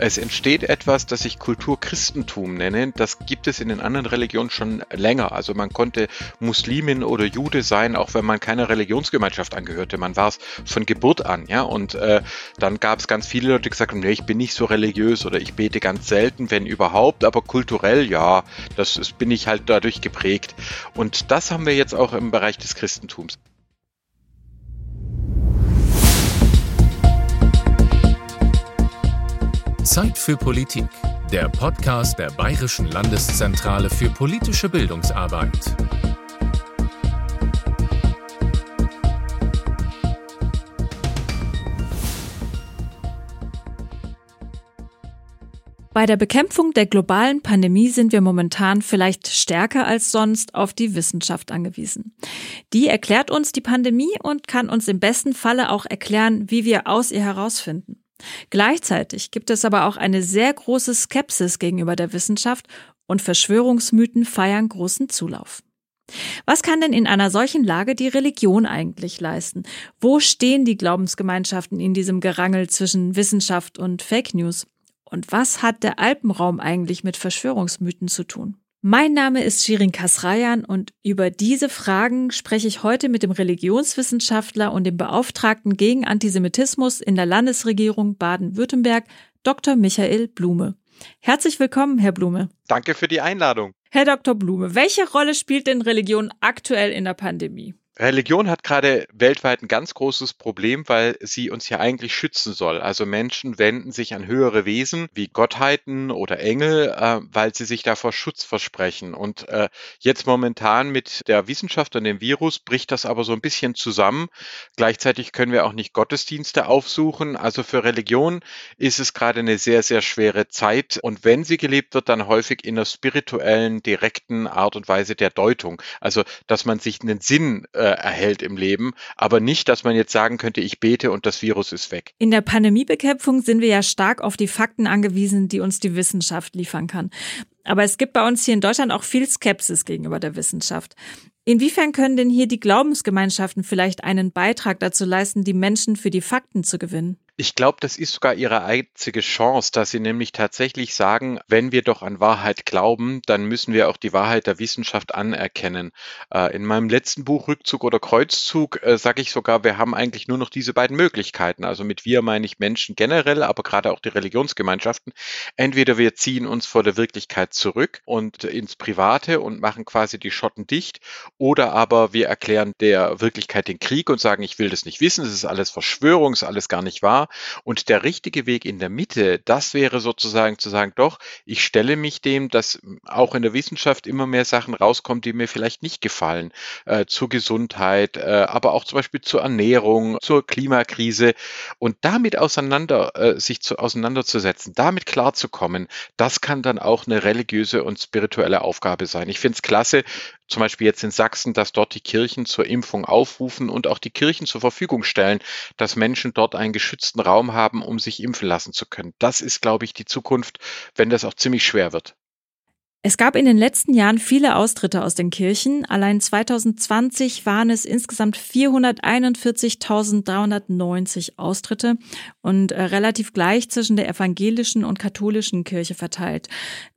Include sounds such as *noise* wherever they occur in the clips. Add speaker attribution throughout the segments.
Speaker 1: Es entsteht etwas, das ich Kulturchristentum nenne. Das gibt es in den anderen Religionen schon länger. Also man konnte Muslimin oder Jude sein, auch wenn man keiner Religionsgemeinschaft angehörte. Man war es von Geburt an, ja. Und äh, dann gab es ganz viele Leute, die gesagt haben, nee, ich bin nicht so religiös oder ich bete ganz selten, wenn überhaupt, aber kulturell ja, das ist, bin ich halt dadurch geprägt. Und das haben wir jetzt auch im Bereich des Christentums.
Speaker 2: Zeit für Politik, der Podcast der Bayerischen Landeszentrale für politische Bildungsarbeit.
Speaker 3: Bei der Bekämpfung der globalen Pandemie sind wir momentan vielleicht stärker als sonst auf die Wissenschaft angewiesen. Die erklärt uns die Pandemie und kann uns im besten Falle auch erklären, wie wir aus ihr herausfinden. Gleichzeitig gibt es aber auch eine sehr große Skepsis gegenüber der Wissenschaft und Verschwörungsmythen feiern großen Zulauf. Was kann denn in einer solchen Lage die Religion eigentlich leisten? Wo stehen die Glaubensgemeinschaften in diesem Gerangel zwischen Wissenschaft und Fake News? Und was hat der Alpenraum eigentlich mit Verschwörungsmythen zu tun? Mein Name ist Shirin Kasrayan und über diese Fragen spreche ich heute mit dem Religionswissenschaftler und dem Beauftragten gegen Antisemitismus in der Landesregierung Baden-Württemberg, Dr. Michael Blume. Herzlich willkommen, Herr Blume.
Speaker 1: Danke für die Einladung.
Speaker 3: Herr Dr. Blume, welche Rolle spielt denn Religion aktuell in der Pandemie?
Speaker 1: Religion hat gerade weltweit ein ganz großes Problem, weil sie uns ja eigentlich schützen soll. Also Menschen wenden sich an höhere Wesen wie Gottheiten oder Engel, äh, weil sie sich davor Schutz versprechen. Und äh, jetzt momentan mit der Wissenschaft und dem Virus bricht das aber so ein bisschen zusammen. Gleichzeitig können wir auch nicht Gottesdienste aufsuchen. Also für Religion ist es gerade eine sehr, sehr schwere Zeit. Und wenn sie gelebt wird, dann häufig in einer spirituellen, direkten Art und Weise der Deutung. Also, dass man sich einen Sinn äh, erhält im Leben, aber nicht, dass man jetzt sagen könnte, ich bete und das Virus ist weg.
Speaker 3: In der Pandemiebekämpfung sind wir ja stark auf die Fakten angewiesen, die uns die Wissenschaft liefern kann. Aber es gibt bei uns hier in Deutschland auch viel Skepsis gegenüber der Wissenschaft. Inwiefern können denn hier die Glaubensgemeinschaften vielleicht einen Beitrag dazu leisten, die Menschen für die Fakten zu gewinnen?
Speaker 1: Ich glaube, das ist sogar ihre einzige Chance, dass sie nämlich tatsächlich sagen, wenn wir doch an Wahrheit glauben, dann müssen wir auch die Wahrheit der Wissenschaft anerkennen. Äh, in meinem letzten Buch Rückzug oder Kreuzzug äh, sage ich sogar, wir haben eigentlich nur noch diese beiden Möglichkeiten. Also mit wir meine ich Menschen generell, aber gerade auch die Religionsgemeinschaften. Entweder wir ziehen uns vor der Wirklichkeit zurück und ins Private und machen quasi die Schotten dicht, oder aber wir erklären der Wirklichkeit den Krieg und sagen, ich will das nicht wissen, es ist alles Verschwörung, ist alles gar nicht wahr und der richtige Weg in der Mitte, das wäre sozusagen zu sagen, doch, ich stelle mich dem, dass auch in der Wissenschaft immer mehr Sachen rauskommen, die mir vielleicht nicht gefallen, äh, zur Gesundheit, äh, aber auch zum Beispiel zur Ernährung, zur Klimakrise und damit auseinander, äh, sich zu, auseinanderzusetzen, damit klarzukommen, das kann dann auch eine religiöse und spirituelle Aufgabe sein. Ich finde es klasse, zum Beispiel jetzt in Sachsen, dass dort die Kirchen zur Impfung aufrufen und auch die Kirchen zur Verfügung stellen, dass Menschen dort einen geschützten Raum haben, um sich impfen lassen zu können. Das ist, glaube ich, die Zukunft, wenn das auch ziemlich schwer wird.
Speaker 3: Es gab in den letzten Jahren viele Austritte aus den Kirchen. Allein 2020 waren es insgesamt 441.390 Austritte und äh, relativ gleich zwischen der evangelischen und katholischen Kirche verteilt.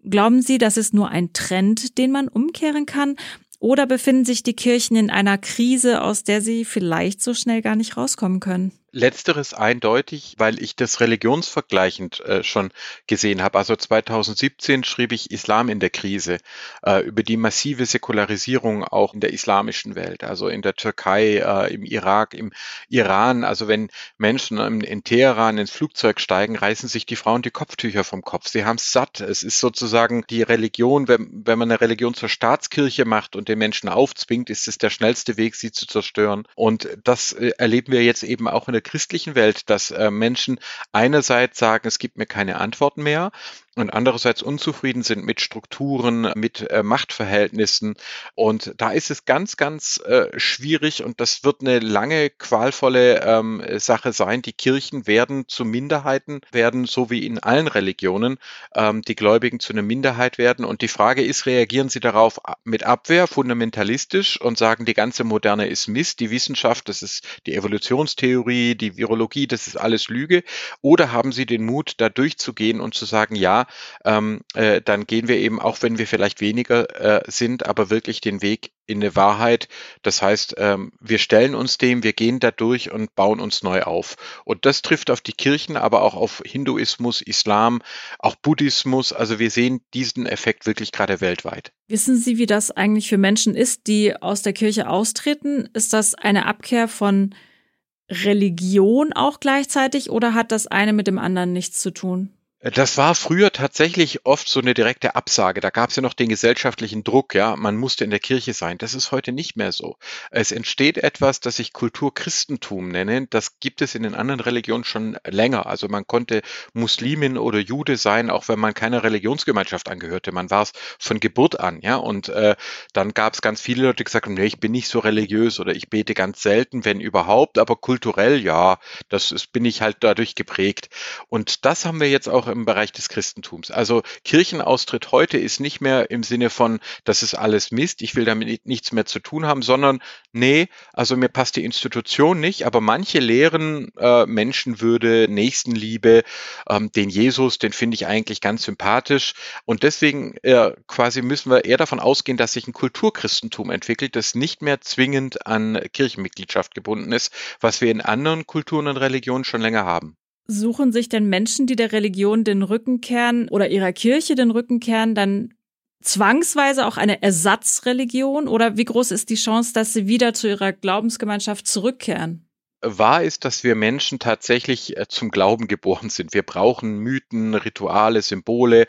Speaker 3: Glauben Sie, das ist nur ein Trend, den man umkehren kann? Oder befinden sich die Kirchen in einer Krise, aus der sie vielleicht so schnell gar nicht rauskommen können?
Speaker 1: Letzteres eindeutig, weil ich das religionsvergleichend äh, schon gesehen habe. Also 2017 schrieb ich Islam in der Krise äh, über die massive Säkularisierung auch in der islamischen Welt, also in der Türkei, äh, im Irak, im Iran. Also wenn Menschen in, in Teheran ins Flugzeug steigen, reißen sich die Frauen die Kopftücher vom Kopf. Sie haben es satt. Es ist sozusagen die Religion, wenn, wenn man eine Religion zur Staatskirche macht und den Menschen aufzwingt, ist es der schnellste Weg, sie zu zerstören. Und das äh, erleben wir jetzt eben auch in der der christlichen Welt, dass äh, Menschen einerseits sagen, es gibt mir keine Antworten mehr und andererseits unzufrieden sind mit Strukturen, mit äh, Machtverhältnissen. Und da ist es ganz, ganz äh, schwierig und das wird eine lange, qualvolle ähm, Sache sein. Die Kirchen werden zu Minderheiten werden, so wie in allen Religionen, ähm, die Gläubigen zu einer Minderheit werden. Und die Frage ist, reagieren sie darauf mit Abwehr, fundamentalistisch und sagen, die ganze Moderne ist Mist, die Wissenschaft, das ist die Evolutionstheorie, die Virologie, das ist alles Lüge? Oder haben sie den Mut, da durchzugehen und zu sagen, ja, ähm, äh, dann gehen wir eben, auch wenn wir vielleicht weniger äh, sind, aber wirklich den Weg in eine Wahrheit. Das heißt, ähm, wir stellen uns dem, wir gehen da durch und bauen uns neu auf. Und das trifft auf die Kirchen, aber auch auf Hinduismus, Islam, auch Buddhismus. Also wir sehen diesen Effekt wirklich gerade weltweit.
Speaker 3: Wissen Sie, wie das eigentlich für Menschen ist, die aus der Kirche austreten? Ist das eine Abkehr von Religion auch gleichzeitig oder hat das eine mit dem anderen nichts zu tun?
Speaker 1: Das war früher tatsächlich oft so eine direkte Absage. Da gab es ja noch den gesellschaftlichen Druck, ja, man musste in der Kirche sein. Das ist heute nicht mehr so. Es entsteht etwas, das sich Kulturchristentum nennen. Das gibt es in den anderen Religionen schon länger. Also man konnte Muslimin oder Jude sein, auch wenn man keiner Religionsgemeinschaft angehörte. Man war es von Geburt an, ja. Und äh, dann gab es ganz viele Leute, die gesagt haben, nee, ich bin nicht so religiös oder ich bete ganz selten, wenn überhaupt, aber kulturell ja, das ist, bin ich halt dadurch geprägt. Und das haben wir jetzt auch im Bereich des Christentums. Also Kirchenaustritt heute ist nicht mehr im Sinne von, das ist alles Mist, ich will damit nichts mehr zu tun haben, sondern nee, also mir passt die Institution nicht, aber manche lehren äh, Menschenwürde, Nächstenliebe, ähm, den Jesus, den finde ich eigentlich ganz sympathisch. Und deswegen äh, quasi müssen wir eher davon ausgehen, dass sich ein Kulturchristentum entwickelt, das nicht mehr zwingend an Kirchenmitgliedschaft gebunden ist, was wir in anderen Kulturen und Religionen schon länger haben.
Speaker 3: Suchen sich denn Menschen, die der Religion den Rücken kehren oder ihrer Kirche den Rücken kehren, dann zwangsweise auch eine Ersatzreligion? Oder wie groß ist die Chance, dass sie wieder zu ihrer Glaubensgemeinschaft zurückkehren?
Speaker 1: Wahr ist, dass wir Menschen tatsächlich äh, zum Glauben geboren sind. Wir brauchen Mythen, Rituale, Symbole,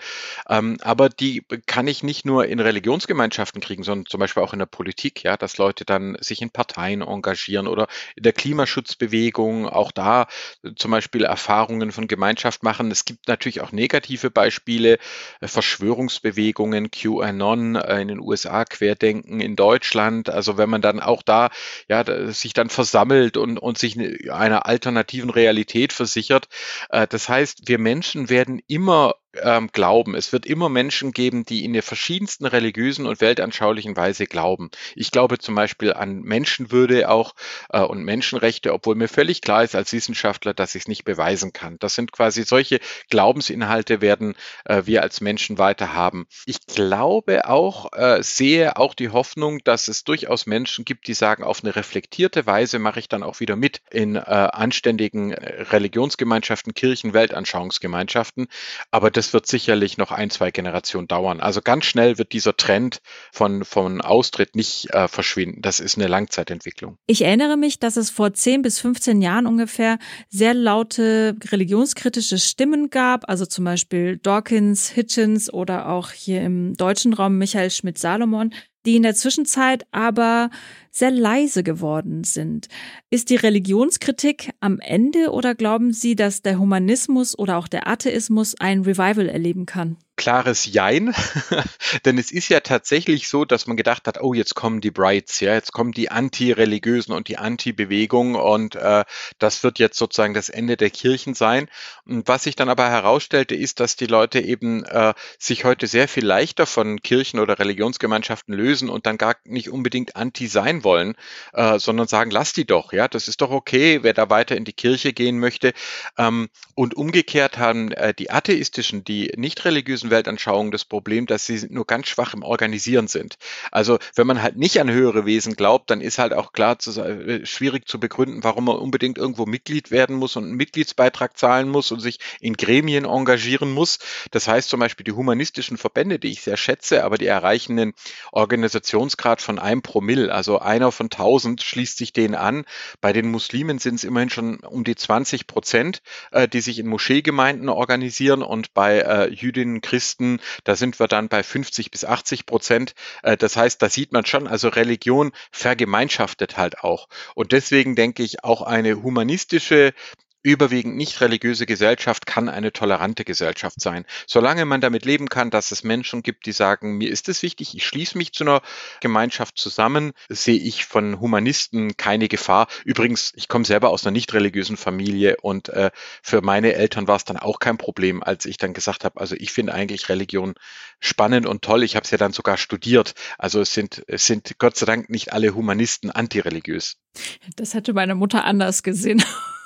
Speaker 1: ähm, aber die kann ich nicht nur in Religionsgemeinschaften kriegen, sondern zum Beispiel auch in der Politik, ja, dass Leute dann sich in Parteien engagieren oder in der Klimaschutzbewegung auch da äh, zum Beispiel Erfahrungen von Gemeinschaft machen. Es gibt natürlich auch negative Beispiele, äh, Verschwörungsbewegungen, QAnon in den USA, Querdenken in Deutschland. Also wenn man dann auch da ja sich dann versammelt und, und sich einer alternativen Realität versichert. Äh, das heißt, wir Menschen werden immer ähm, glauben. Es wird immer Menschen geben, die in der verschiedensten religiösen und weltanschaulichen Weise glauben. Ich glaube zum Beispiel an Menschenwürde auch äh, und Menschenrechte, obwohl mir völlig klar ist als Wissenschaftler, dass ich es nicht beweisen kann. Das sind quasi solche Glaubensinhalte werden äh, wir als Menschen weiter haben. Ich glaube auch, äh, sehe auch die Hoffnung, dass es durchaus Menschen gibt, die sagen, auf eine reflektierte Weise mache ich dann auch wieder mit in äh, anständigen äh, Religionsgemeinschaften, Kirchen, Weltanschauungsgemeinschaften. Aber das das wird sicherlich noch ein, zwei Generationen dauern. Also ganz schnell wird dieser Trend von, von Austritt nicht äh, verschwinden. Das ist eine Langzeitentwicklung.
Speaker 3: Ich erinnere mich, dass es vor 10 bis 15 Jahren ungefähr sehr laute religionskritische Stimmen gab, also zum Beispiel Dawkins, Hitchens oder auch hier im deutschen Raum Michael Schmidt-Salomon, die in der Zwischenzeit aber sehr leise geworden sind. Ist die Religionskritik am Ende oder glauben Sie, dass der Humanismus oder auch der Atheismus ein Revival erleben kann?
Speaker 1: Klares Jein, *laughs* denn es ist ja tatsächlich so, dass man gedacht hat, oh, jetzt kommen die Brights, ja, jetzt kommen die Anti-Religiösen und die Anti-Bewegung und äh, das wird jetzt sozusagen das Ende der Kirchen sein. Und was sich dann aber herausstellte, ist, dass die Leute eben äh, sich heute sehr viel leichter von Kirchen oder Religionsgemeinschaften lösen und dann gar nicht unbedingt Anti sein wollen, äh, sondern sagen, lass die doch, ja, das ist doch okay, wer da weiter in die Kirche gehen möchte. Ähm, und umgekehrt haben äh, die atheistischen, die nicht religiösen Weltanschauungen das Problem, dass sie nur ganz schwach im Organisieren sind. Also wenn man halt nicht an höhere Wesen glaubt, dann ist halt auch klar zu, äh, schwierig zu begründen, warum man unbedingt irgendwo Mitglied werden muss und einen Mitgliedsbeitrag zahlen muss und sich in Gremien engagieren muss. Das heißt zum Beispiel die humanistischen Verbände, die ich sehr schätze, aber die erreichen einen Organisationsgrad von einem Promille, also einer von tausend schließt sich denen an. Bei den Muslimen sind es immerhin schon um die 20 Prozent, äh, die sich in Moscheegemeinden organisieren und bei äh, Jüdinnen, Christen, da sind wir dann bei 50 bis 80 Prozent. Äh, das heißt, da sieht man schon, also Religion vergemeinschaftet halt auch. Und deswegen denke ich, auch eine humanistische überwiegend nicht religiöse Gesellschaft kann eine tolerante Gesellschaft sein. Solange man damit leben kann, dass es Menschen gibt, die sagen, mir ist es wichtig, ich schließe mich zu einer Gemeinschaft zusammen, sehe ich von Humanisten keine Gefahr. Übrigens, ich komme selber aus einer nicht religiösen Familie und äh, für meine Eltern war es dann auch kein Problem, als ich dann gesagt habe, also ich finde eigentlich Religion spannend und toll. Ich habe es ja dann sogar studiert. Also es sind, es sind Gott sei Dank nicht alle Humanisten antireligiös.
Speaker 3: Das hätte meine Mutter anders gesehen.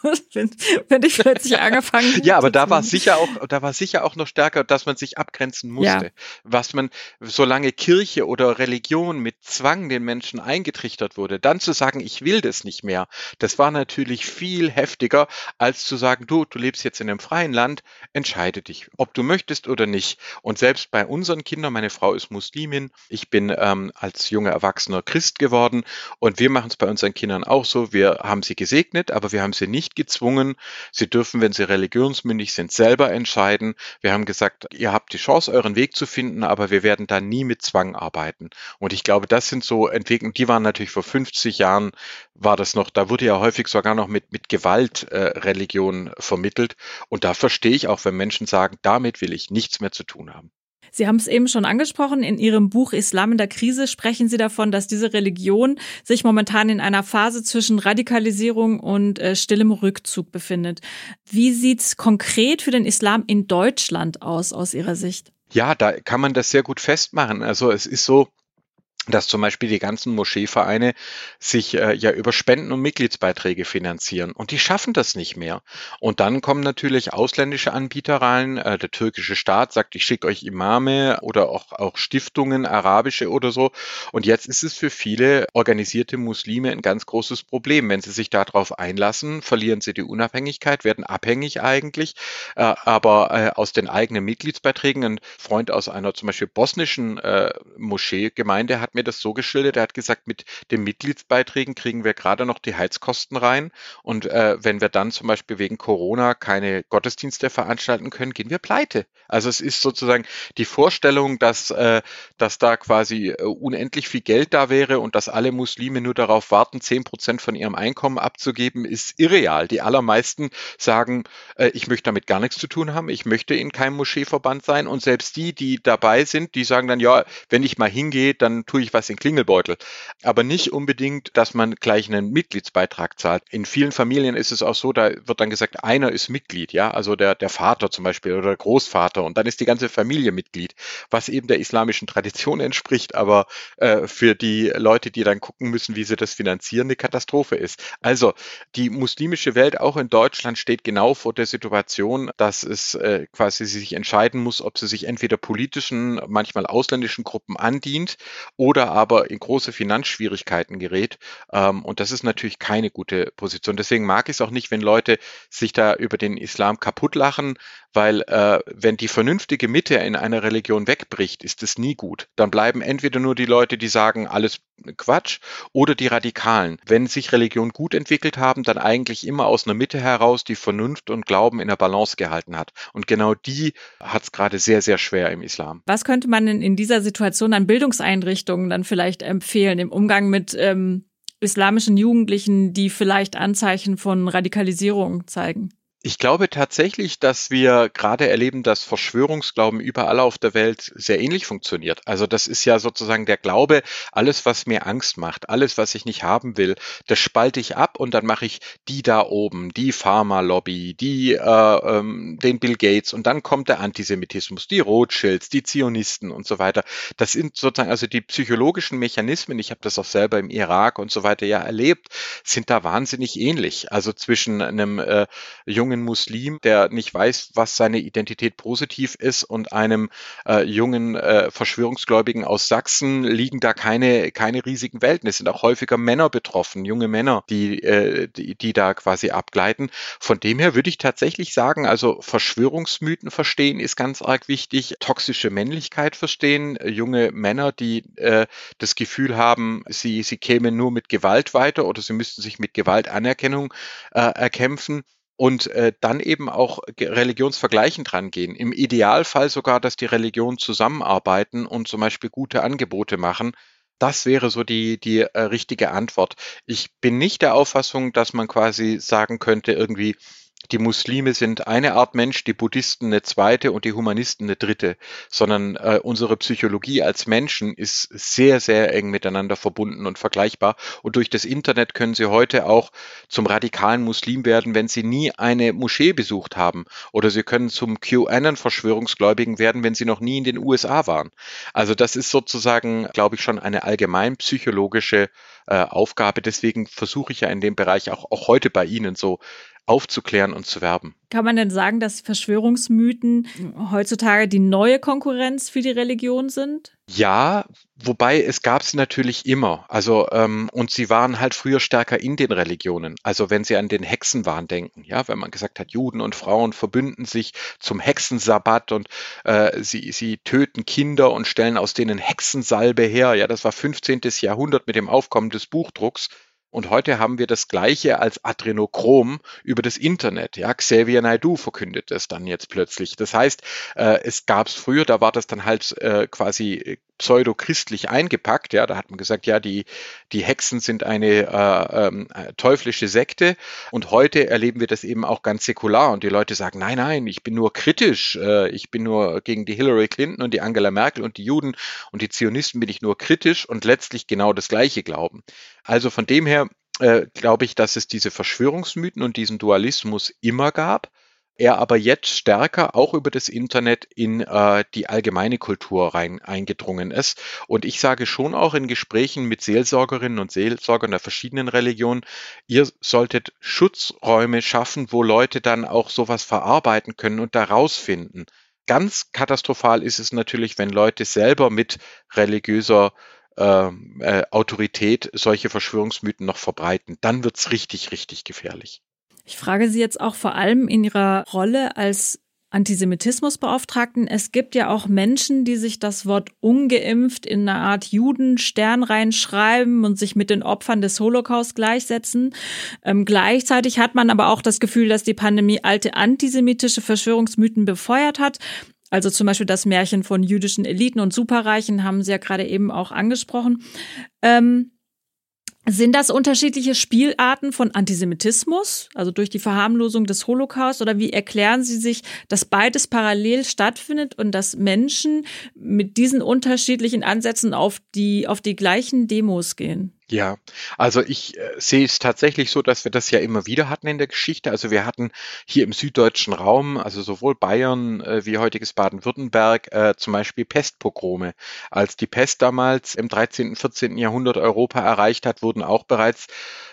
Speaker 3: *laughs* wenn, wenn ich plötzlich angefangen hätte.
Speaker 1: Ja, aber da war sicher auch, da war sicher auch noch stärker, dass man sich abgrenzen musste. Ja. Was man, solange Kirche oder Religion mit Zwang den Menschen eingetrichtert wurde, dann zu sagen, ich will das nicht mehr, das war natürlich viel heftiger, als zu sagen, du, du lebst jetzt in einem freien Land, entscheide dich, ob du möchtest oder nicht. Und selbst bei unseren Kindern, meine Frau ist Muslimin, ich bin ähm, als junger Erwachsener Christ geworden und wir machen es bei unseren Kindern auch so, wir haben sie gesegnet, aber wir haben sie nicht gezwungen. Sie dürfen, wenn sie religionsmündig sind, selber entscheiden. Wir haben gesagt, ihr habt die Chance, euren Weg zu finden, aber wir werden da nie mit Zwang arbeiten. Und ich glaube, das sind so Entwicklungen, die waren natürlich vor 50 Jahren, war das noch, da wurde ja häufig sogar noch mit, mit Gewalt äh, Religion vermittelt. Und da verstehe ich auch, wenn Menschen sagen, damit will ich nichts mehr zu tun haben.
Speaker 3: Sie haben es eben schon angesprochen. In Ihrem Buch Islam in der Krise sprechen Sie davon, dass diese Religion sich momentan in einer Phase zwischen Radikalisierung und äh, stillem Rückzug befindet. Wie sieht's konkret für den Islam in Deutschland aus, aus Ihrer Sicht?
Speaker 1: Ja, da kann man das sehr gut festmachen. Also es ist so, dass zum Beispiel die ganzen Moscheevereine sich äh, ja über Spenden und Mitgliedsbeiträge finanzieren und die schaffen das nicht mehr. Und dann kommen natürlich ausländische Anbieter rein. Äh, der türkische Staat sagt, ich schicke euch Imame oder auch, auch Stiftungen, arabische oder so. Und jetzt ist es für viele organisierte Muslime ein ganz großes Problem. Wenn sie sich darauf einlassen, verlieren sie die Unabhängigkeit, werden abhängig eigentlich. Äh, aber äh, aus den eigenen Mitgliedsbeiträgen, ein Freund aus einer zum Beispiel bosnischen äh, Moscheegemeinde hat mir das so geschildert, er hat gesagt, mit den Mitgliedsbeiträgen kriegen wir gerade noch die Heizkosten rein und äh, wenn wir dann zum Beispiel wegen Corona keine Gottesdienste veranstalten können, gehen wir pleite. Also es ist sozusagen die Vorstellung, dass, äh, dass da quasi äh, unendlich viel Geld da wäre und dass alle Muslime nur darauf warten, zehn Prozent von ihrem Einkommen abzugeben, ist irreal. Die allermeisten sagen, äh, ich möchte damit gar nichts zu tun haben, ich möchte in keinem Moscheeverband sein und selbst die, die dabei sind, die sagen dann, ja, wenn ich mal hingehe, dann tue ich ich was in Klingelbeutel. Aber nicht unbedingt, dass man gleich einen Mitgliedsbeitrag zahlt. In vielen Familien ist es auch so, da wird dann gesagt, einer ist Mitglied, ja, also der, der Vater zum Beispiel oder der Großvater und dann ist die ganze Familie Mitglied, was eben der islamischen Tradition *laughs* entspricht, aber äh, für die Leute, die dann gucken müssen, wie sie das finanzieren, eine Katastrophe ist. Also die muslimische Welt auch in Deutschland steht genau vor der Situation, dass es äh, quasi sich entscheiden muss, ob sie sich entweder politischen, manchmal ausländischen Gruppen andient oder oder aber in große Finanzschwierigkeiten gerät. Ähm, und das ist natürlich keine gute Position. Deswegen mag ich es auch nicht, wenn Leute sich da über den Islam kaputt lachen, weil äh, wenn die vernünftige Mitte in einer Religion wegbricht, ist es nie gut. Dann bleiben entweder nur die Leute, die sagen, alles Quatsch, oder die Radikalen. Wenn sich Religionen gut entwickelt haben, dann eigentlich immer aus einer Mitte heraus, die Vernunft und Glauben in der Balance gehalten hat. Und genau die hat es gerade sehr, sehr schwer im Islam.
Speaker 3: Was könnte man denn in dieser Situation an Bildungseinrichtungen dann vielleicht empfehlen im Umgang mit ähm, islamischen Jugendlichen, die vielleicht Anzeichen von Radikalisierung zeigen?
Speaker 1: Ich glaube tatsächlich, dass wir gerade erleben, dass Verschwörungsglauben überall auf der Welt sehr ähnlich funktioniert. Also das ist ja sozusagen der Glaube, alles, was mir Angst macht, alles, was ich nicht haben will, das spalte ich ab und dann mache ich die da oben, die Pharma-Lobby, die, äh, ähm, den Bill Gates und dann kommt der Antisemitismus, die Rothschilds, die Zionisten und so weiter. Das sind sozusagen also die psychologischen Mechanismen, ich habe das auch selber im Irak und so weiter ja erlebt, sind da wahnsinnig ähnlich. Also zwischen einem äh, jungen jungen Muslim, der nicht weiß, was seine Identität positiv ist und einem äh, jungen äh, Verschwörungsgläubigen aus Sachsen liegen da keine, keine riesigen Welten. Es sind auch häufiger Männer betroffen, junge Männer, die, äh, die, die da quasi abgleiten. Von dem her würde ich tatsächlich sagen, also Verschwörungsmythen verstehen ist ganz arg wichtig, toxische Männlichkeit verstehen, junge Männer, die äh, das Gefühl haben, sie, sie kämen nur mit Gewalt weiter oder sie müssten sich mit Gewalt Anerkennung äh, erkämpfen und äh, dann eben auch religionsvergleichend rangehen. Im Idealfall sogar, dass die Religionen zusammenarbeiten und zum Beispiel gute Angebote machen. Das wäre so die, die äh, richtige Antwort. Ich bin nicht der Auffassung, dass man quasi sagen könnte, irgendwie, die Muslime sind eine Art Mensch, die Buddhisten eine zweite und die Humanisten eine dritte, sondern äh, unsere Psychologie als Menschen ist sehr, sehr eng miteinander verbunden und vergleichbar. Und durch das Internet können Sie heute auch zum radikalen Muslim werden, wenn Sie nie eine Moschee besucht haben. Oder Sie können zum QAnon-Verschwörungsgläubigen werden, wenn Sie noch nie in den USA waren. Also das ist sozusagen, glaube ich, schon eine allgemein psychologische äh, Aufgabe. Deswegen versuche ich ja in dem Bereich auch, auch heute bei Ihnen so aufzuklären und zu werben.
Speaker 3: Kann man denn sagen, dass Verschwörungsmythen heutzutage die neue Konkurrenz für die Religion sind?
Speaker 1: Ja, wobei es gab sie natürlich immer. Also ähm, und sie waren halt früher stärker in den Religionen. Also wenn Sie an den Hexenwahn denken, ja, wenn man gesagt hat, Juden und Frauen verbünden sich zum Hexensabbat und äh, sie sie töten Kinder und stellen aus denen Hexensalbe her. Ja, das war 15. Jahrhundert mit dem Aufkommen des Buchdrucks. Und heute haben wir das Gleiche als Adrenochrom über das Internet. Ja, Xavier Naidoo verkündet das dann jetzt plötzlich. Das heißt, äh, es gab es früher, da war das dann halt äh, quasi pseudo-christlich eingepackt. Ja, da hat man gesagt, ja, die, die Hexen sind eine äh, ähm, äh, teuflische Sekte. Und heute erleben wir das eben auch ganz säkular. Und die Leute sagen, nein, nein, ich bin nur kritisch. Äh, ich bin nur gegen die Hillary Clinton und die Angela Merkel und die Juden und die Zionisten bin ich nur kritisch und letztlich genau das Gleiche glauben. Also von dem her äh, glaube ich, dass es diese Verschwörungsmythen und diesen Dualismus immer gab, er aber jetzt stärker auch über das Internet in äh, die allgemeine Kultur rein eingedrungen ist. Und ich sage schon auch in Gesprächen mit Seelsorgerinnen und Seelsorgern der verschiedenen Religionen, ihr solltet Schutzräume schaffen, wo Leute dann auch sowas verarbeiten können und da rausfinden. Ganz katastrophal ist es natürlich, wenn Leute selber mit religiöser ähm, äh, Autorität solche Verschwörungsmythen noch verbreiten, dann wird's richtig, richtig gefährlich.
Speaker 3: Ich frage Sie jetzt auch vor allem in Ihrer Rolle als Antisemitismusbeauftragten. Es gibt ja auch Menschen, die sich das Wort ungeimpft in eine Art Judenstern reinschreiben und sich mit den Opfern des Holocaust gleichsetzen. Ähm, gleichzeitig hat man aber auch das Gefühl, dass die Pandemie alte antisemitische Verschwörungsmythen befeuert hat. Also zum Beispiel das Märchen von jüdischen Eliten und Superreichen haben Sie ja gerade eben auch angesprochen. Ähm, sind das unterschiedliche Spielarten von Antisemitismus, also durch die Verharmlosung des Holocaust, oder wie erklären Sie sich, dass beides parallel stattfindet und dass Menschen mit diesen unterschiedlichen Ansätzen auf die, auf die gleichen Demos gehen?
Speaker 1: Ja, also ich äh, sehe es tatsächlich so, dass wir das ja immer wieder hatten in der Geschichte. Also wir hatten hier im süddeutschen Raum, also sowohl Bayern äh, wie heutiges Baden-Württemberg, äh, zum Beispiel Pestpogrome. Als die Pest damals im 13., 14. Jahrhundert Europa erreicht hat, wurden auch bereits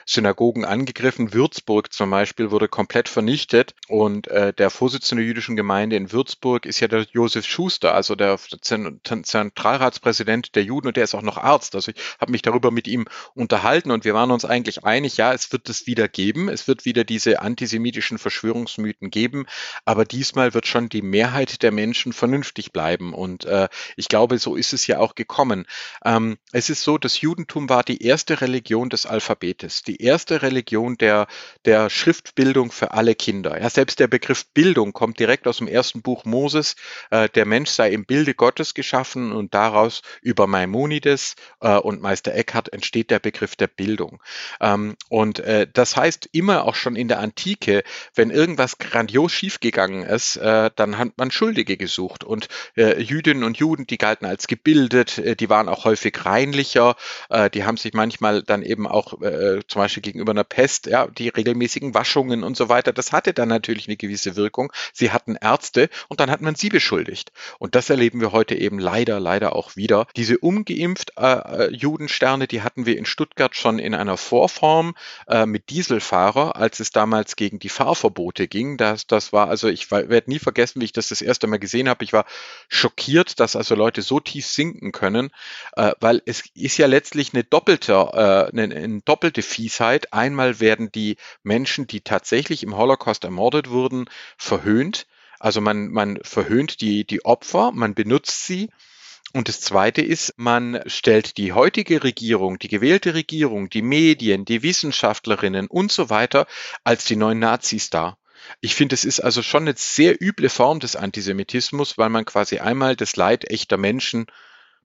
Speaker 1: Synagogen angegriffen. Würzburg zum Beispiel wurde komplett vernichtet und äh, der Vorsitzende der jüdischen Gemeinde in Würzburg ist ja der Josef Schuster, also der Zentralratspräsident der Juden und der ist auch noch Arzt. Also ich habe mich darüber mit ihm unterhalten und wir waren uns eigentlich einig, ja, es wird es wieder geben, es wird wieder diese antisemitischen Verschwörungsmythen geben, aber diesmal wird schon die Mehrheit der Menschen vernünftig bleiben und äh, ich glaube, so ist es ja auch gekommen. Ähm, es ist so, das Judentum war die erste Religion des Alphabetes. Die die erste Religion der, der Schriftbildung für alle Kinder. Ja, selbst der Begriff Bildung kommt direkt aus dem ersten Buch Moses. Äh, der Mensch sei im Bilde Gottes geschaffen und daraus über Maimonides äh, und Meister Eckhart entsteht der Begriff der Bildung. Ähm, und äh, das heißt immer auch schon in der Antike, wenn irgendwas grandios schiefgegangen ist, äh, dann hat man Schuldige gesucht und äh, Jüdinnen und Juden, die galten als gebildet, äh, die waren auch häufig reinlicher, die haben sich manchmal dann eben auch zum gegenüber einer Pest, ja, die regelmäßigen Waschungen und so weiter, das hatte dann natürlich eine gewisse Wirkung. Sie hatten Ärzte und dann hat man sie beschuldigt. Und das erleben wir heute eben leider, leider auch wieder. Diese umgeimpft äh, äh Judensterne, die hatten wir in Stuttgart schon in einer Vorform äh, mit Dieselfahrer, als es damals gegen die Fahrverbote ging. Das, das war also, ich werde nie vergessen, wie ich das das erste Mal gesehen habe. Ich war schockiert, dass also Leute so tief sinken können, äh, weil es ist ja letztlich eine doppelte, äh, eine, eine doppelte Fies Weisheit. Einmal werden die Menschen, die tatsächlich im Holocaust ermordet wurden, verhöhnt. Also man, man verhöhnt die, die Opfer, man benutzt sie. Und das Zweite ist, man stellt die heutige Regierung, die gewählte Regierung, die Medien, die Wissenschaftlerinnen und so weiter als die neuen Nazis dar. Ich finde, es ist also schon eine sehr üble Form des Antisemitismus, weil man quasi einmal das Leid echter Menschen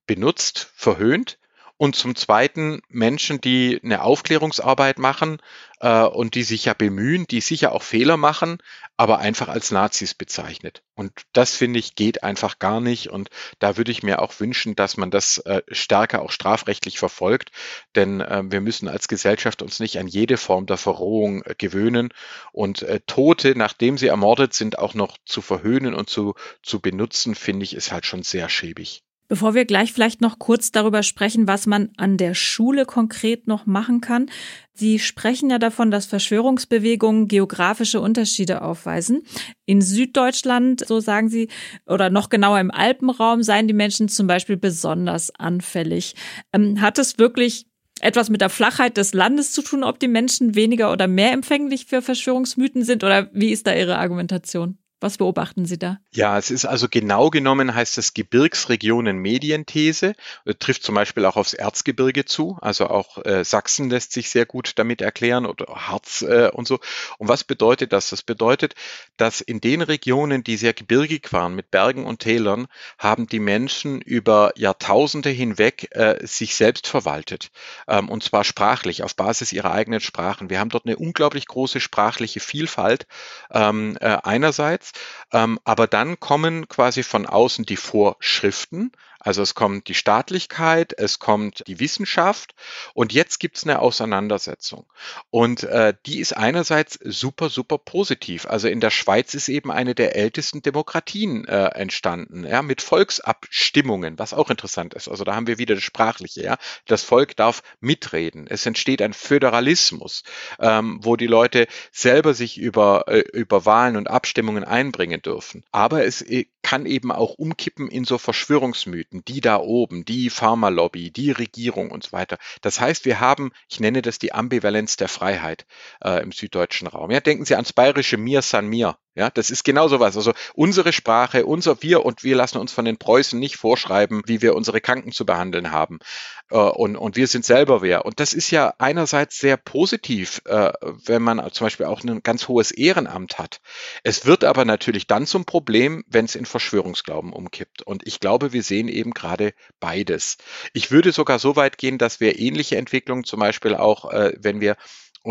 Speaker 1: benutzt, verhöhnt und zum Zweiten Menschen, die eine Aufklärungsarbeit machen äh, und die sich ja bemühen, die sicher auch Fehler machen, aber einfach als Nazis bezeichnet. Und das finde ich geht einfach gar nicht. Und da würde ich mir auch wünschen, dass man das äh, stärker auch strafrechtlich verfolgt, denn äh, wir müssen als Gesellschaft uns nicht an jede Form der Verrohung äh, gewöhnen und äh, Tote, nachdem sie ermordet sind, auch noch zu verhöhnen und zu, zu benutzen, finde ich, ist halt schon sehr schäbig.
Speaker 3: Bevor wir gleich vielleicht noch kurz darüber sprechen, was man an der Schule konkret noch machen kann. Sie sprechen ja davon, dass Verschwörungsbewegungen geografische Unterschiede aufweisen. In Süddeutschland, so sagen Sie, oder noch genauer im Alpenraum, seien die Menschen zum Beispiel besonders anfällig. Ähm, hat es wirklich etwas mit der Flachheit des Landes zu tun, ob die Menschen weniger oder mehr empfänglich für Verschwörungsmythen sind oder wie ist da Ihre Argumentation? Was beobachten Sie da?
Speaker 1: Ja, es ist also genau genommen heißt es Gebirgsregionen Medienthese, trifft zum Beispiel auch aufs Erzgebirge zu, also auch äh, Sachsen lässt sich sehr gut damit erklären oder Harz äh, und so. Und was bedeutet das? Das bedeutet, dass in den Regionen, die sehr gebirgig waren mit Bergen und Tälern, haben die Menschen über Jahrtausende hinweg äh, sich selbst verwaltet ähm, und zwar sprachlich auf Basis ihrer eigenen Sprachen. Wir haben dort eine unglaublich große sprachliche Vielfalt ähm, äh, einerseits ähm, aber dann kommen quasi von außen die Vorschriften, also es kommt die Staatlichkeit, es kommt die Wissenschaft und jetzt gibt es eine Auseinandersetzung. Und äh, die ist einerseits super, super positiv. Also in der Schweiz ist eben eine der ältesten Demokratien äh, entstanden, ja, mit Volksabstimmungen, was auch interessant ist. Also da haben wir wieder das Sprachliche, ja. Das Volk darf mitreden. Es entsteht ein Föderalismus, ähm, wo die Leute selber sich über, äh, über Wahlen und Abstimmungen einbringen dürfen. Aber es äh, kann eben auch umkippen in so Verschwörungsmythen, die da oben, die Pharmalobby, die Regierung und so weiter. Das heißt, wir haben, ich nenne das die Ambivalenz der Freiheit äh, im süddeutschen Raum. Ja, denken Sie ans bayerische Mir san mir. Ja, das ist genau sowas. Also unsere Sprache, unser Wir und wir lassen uns von den Preußen nicht vorschreiben, wie wir unsere Kranken zu behandeln haben. Äh, und, und wir sind selber wer. Und das ist ja einerseits sehr positiv, äh, wenn man zum Beispiel auch ein ganz hohes Ehrenamt hat. Es wird aber natürlich dann zum Problem, wenn es in Verschwörungsglauben umkippt. Und ich glaube, wir sehen eben gerade beides. Ich würde sogar so weit gehen, dass wir ähnliche Entwicklungen zum Beispiel auch, äh, wenn wir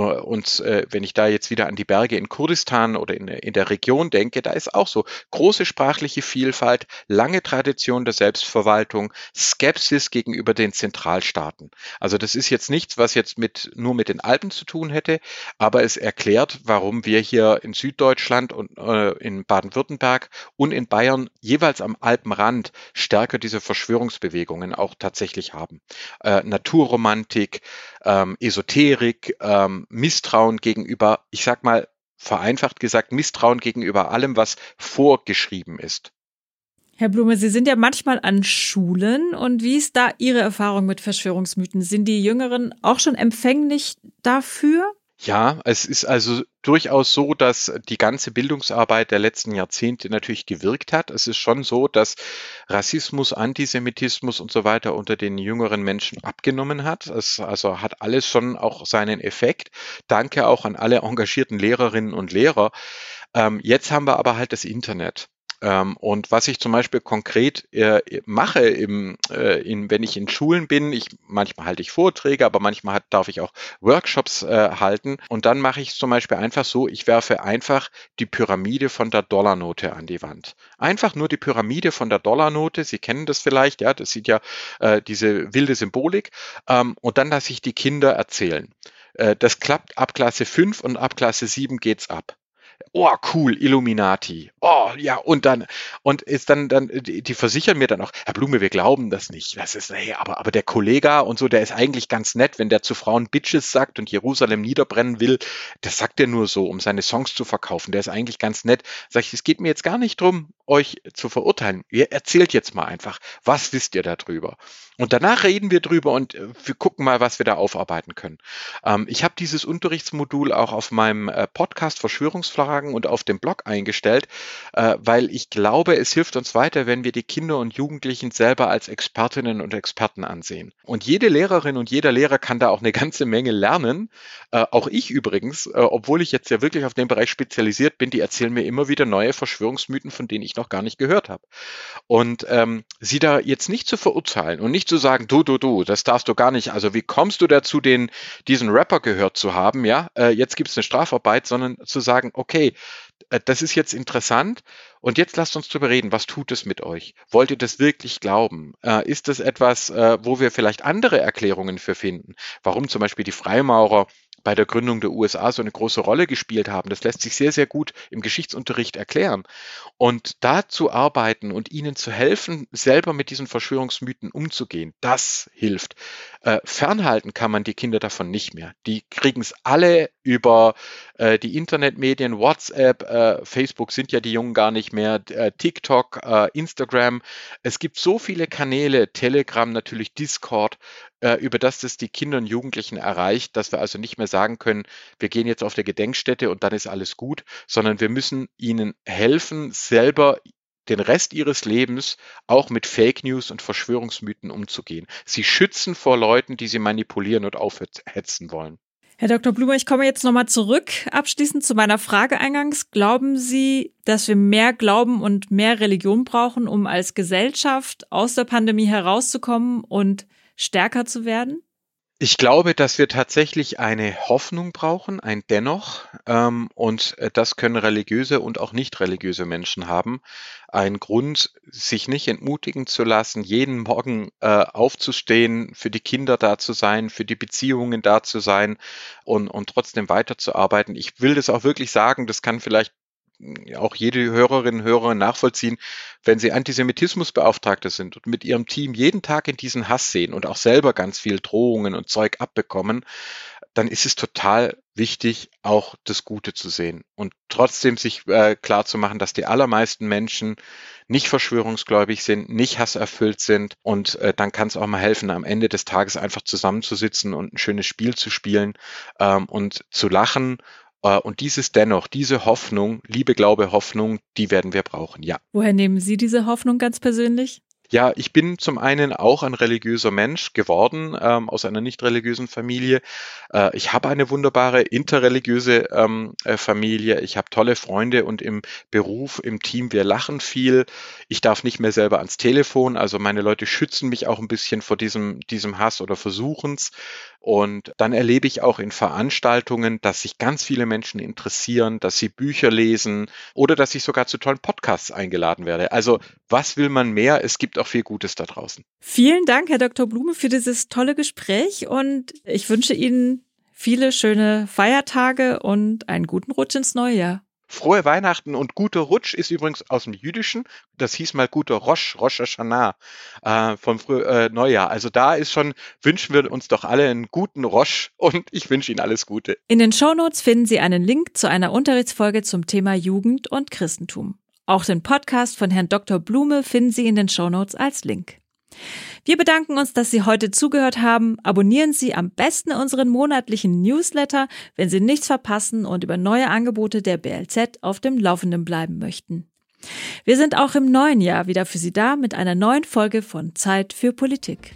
Speaker 1: und äh, wenn ich da jetzt wieder an die Berge in Kurdistan oder in, in der Region denke, da ist auch so große sprachliche Vielfalt, lange Tradition der Selbstverwaltung, Skepsis gegenüber den Zentralstaaten. Also das ist jetzt nichts, was jetzt mit, nur mit den Alpen zu tun hätte, aber es erklärt, warum wir hier in Süddeutschland und äh, in Baden-Württemberg und in Bayern jeweils am Alpenrand stärker diese Verschwörungsbewegungen auch tatsächlich haben. Äh, Naturromantik, ähm, Esoterik, ähm, Misstrauen gegenüber, ich sag mal vereinfacht gesagt, Misstrauen gegenüber allem, was vorgeschrieben ist.
Speaker 3: Herr Blume, Sie sind ja manchmal an Schulen und wie ist da Ihre Erfahrung mit Verschwörungsmythen? Sind die Jüngeren auch schon empfänglich dafür?
Speaker 1: Ja, es ist also durchaus so, dass die ganze Bildungsarbeit der letzten Jahrzehnte natürlich gewirkt hat. Es ist schon so, dass Rassismus, Antisemitismus und so weiter unter den jüngeren Menschen abgenommen hat. Es also hat alles schon auch seinen Effekt. Danke auch an alle engagierten Lehrerinnen und Lehrer. Ähm, jetzt haben wir aber halt das Internet. Ähm, und was ich zum Beispiel konkret äh, mache, im, äh, in, wenn ich in Schulen bin, ich manchmal halte ich Vorträge, aber manchmal hat, darf ich auch Workshops äh, halten. Und dann mache ich es zum Beispiel einfach so, ich werfe einfach die Pyramide von der Dollarnote an die Wand. Einfach nur die Pyramide von der Dollarnote. Sie kennen das vielleicht, ja, das sieht ja äh, diese wilde Symbolik. Ähm, und dann lasse ich die Kinder erzählen. Äh, das klappt ab Klasse 5 und ab Klasse 7 geht's ab oh cool, Illuminati. Oh ja, und dann, und ist dann, dann, die, versichern mir dann auch, Herr Blume, wir glauben das nicht. Das ist, hey, aber, aber der Kollege und so, der ist eigentlich ganz nett, wenn der zu Frauen Bitches sagt und Jerusalem niederbrennen will, das sagt er nur so, um seine Songs zu verkaufen. Der ist eigentlich ganz nett. Sag ich, es geht mir jetzt gar nicht drum, euch zu verurteilen. Ihr erzählt jetzt mal einfach, was wisst ihr darüber? Und danach reden wir drüber und äh, wir gucken mal, was wir da aufarbeiten können. Ähm, ich habe dieses Unterrichtsmodul auch auf meinem äh, Podcast Verschwörungsfragen Tagen und auf dem Blog eingestellt, äh, weil ich glaube, es hilft uns weiter, wenn wir die Kinder und Jugendlichen selber als Expertinnen und Experten ansehen. Und jede Lehrerin und jeder Lehrer kann da auch eine ganze Menge lernen. Äh, auch ich übrigens, äh, obwohl ich jetzt ja wirklich auf den Bereich spezialisiert bin, die erzählen mir immer wieder neue Verschwörungsmythen, von denen ich noch gar nicht gehört habe. Und ähm, sie da jetzt nicht zu verurteilen und nicht zu sagen, du, du, du, das darfst du gar nicht. Also wie kommst du dazu, den, diesen Rapper gehört zu haben? Ja, äh, jetzt gibt es eine Strafarbeit, sondern zu sagen, okay, äh, das ist jetzt interessant und jetzt lasst uns drüber reden, was tut es mit euch? Wollt ihr das wirklich glauben? Äh, ist das etwas, äh, wo wir vielleicht andere Erklärungen für finden? Warum zum Beispiel die Freimaurer bei der Gründung der USA so eine große Rolle gespielt haben. Das lässt sich sehr, sehr gut im Geschichtsunterricht erklären. Und da zu arbeiten und ihnen zu helfen, selber mit diesen Verschwörungsmythen umzugehen, das hilft. Äh, fernhalten kann man die Kinder davon nicht mehr. Die kriegen es alle über äh, die Internetmedien, WhatsApp, äh, Facebook sind ja die Jungen gar nicht mehr, äh, TikTok, äh, Instagram. Es gibt so viele Kanäle, Telegram natürlich, Discord, über das das die Kinder und Jugendlichen erreicht, dass wir also nicht mehr sagen können, wir gehen jetzt auf der Gedenkstätte und dann ist alles gut, sondern wir müssen ihnen helfen, selber den Rest ihres Lebens auch mit Fake News und Verschwörungsmythen umzugehen. Sie schützen vor Leuten, die sie manipulieren und aufhetzen wollen.
Speaker 3: Herr Dr. Blume, ich komme jetzt nochmal zurück, abschließend zu meiner Frage eingangs. Glauben Sie, dass wir mehr Glauben und mehr Religion brauchen, um als Gesellschaft aus der Pandemie herauszukommen und stärker zu werden?
Speaker 1: Ich glaube, dass wir tatsächlich eine Hoffnung brauchen, ein Dennoch, ähm, und äh, das können religiöse und auch nicht religiöse Menschen haben. Ein Grund, sich nicht entmutigen zu lassen, jeden Morgen äh, aufzustehen, für die Kinder da zu sein, für die Beziehungen da zu sein und, und trotzdem weiterzuarbeiten. Ich will das auch wirklich sagen, das kann vielleicht auch jede Hörerin und Hörer nachvollziehen, wenn sie Antisemitismusbeauftragte sind und mit ihrem Team jeden Tag in diesen Hass sehen und auch selber ganz viel Drohungen und Zeug abbekommen, dann ist es total wichtig, auch das Gute zu sehen und trotzdem sich äh, klar zu machen, dass die allermeisten Menschen nicht verschwörungsgläubig sind, nicht hasserfüllt sind und äh, dann kann es auch mal helfen, am Ende des Tages einfach zusammenzusitzen und ein schönes Spiel zu spielen ähm, und zu lachen und dieses dennoch, diese Hoffnung, Liebe, Glaube, Hoffnung, die werden wir brauchen, ja.
Speaker 3: Woher nehmen Sie diese Hoffnung ganz persönlich?
Speaker 1: Ja, ich bin zum einen auch ein religiöser Mensch geworden, ähm, aus einer nicht religiösen Familie. Äh, ich habe eine wunderbare interreligiöse ähm, äh, Familie. Ich habe tolle Freunde und im Beruf, im Team, wir lachen viel. Ich darf nicht mehr selber ans Telefon. Also meine Leute schützen mich auch ein bisschen vor diesem, diesem Hass oder versuchen's. Und dann erlebe ich auch in Veranstaltungen, dass sich ganz viele Menschen interessieren, dass sie Bücher lesen oder dass ich sogar zu tollen Podcasts eingeladen werde. Also was will man mehr? Es gibt auch viel Gutes da draußen.
Speaker 3: Vielen Dank, Herr Dr. Blume, für dieses tolle Gespräch und ich wünsche Ihnen viele schöne Feiertage und einen guten Rutsch ins neue Jahr.
Speaker 1: Frohe Weihnachten und guter Rutsch ist übrigens aus dem Jüdischen. Das hieß mal guter Rosh, Rosh Hashanah äh, vom Früh äh, Neujahr. Also da ist schon, wünschen wir uns doch alle einen guten Rosh und ich wünsche Ihnen alles Gute.
Speaker 3: In den Shownotes finden Sie einen Link zu einer Unterrichtsfolge zum Thema Jugend und Christentum. Auch den Podcast von Herrn Dr. Blume finden Sie in den Shownotes als Link. Wir bedanken uns, dass Sie heute zugehört haben. Abonnieren Sie am besten unseren monatlichen Newsletter, wenn Sie nichts verpassen und über neue Angebote der BLZ auf dem Laufenden bleiben möchten. Wir sind auch im neuen Jahr wieder für Sie da mit einer neuen Folge von Zeit für Politik.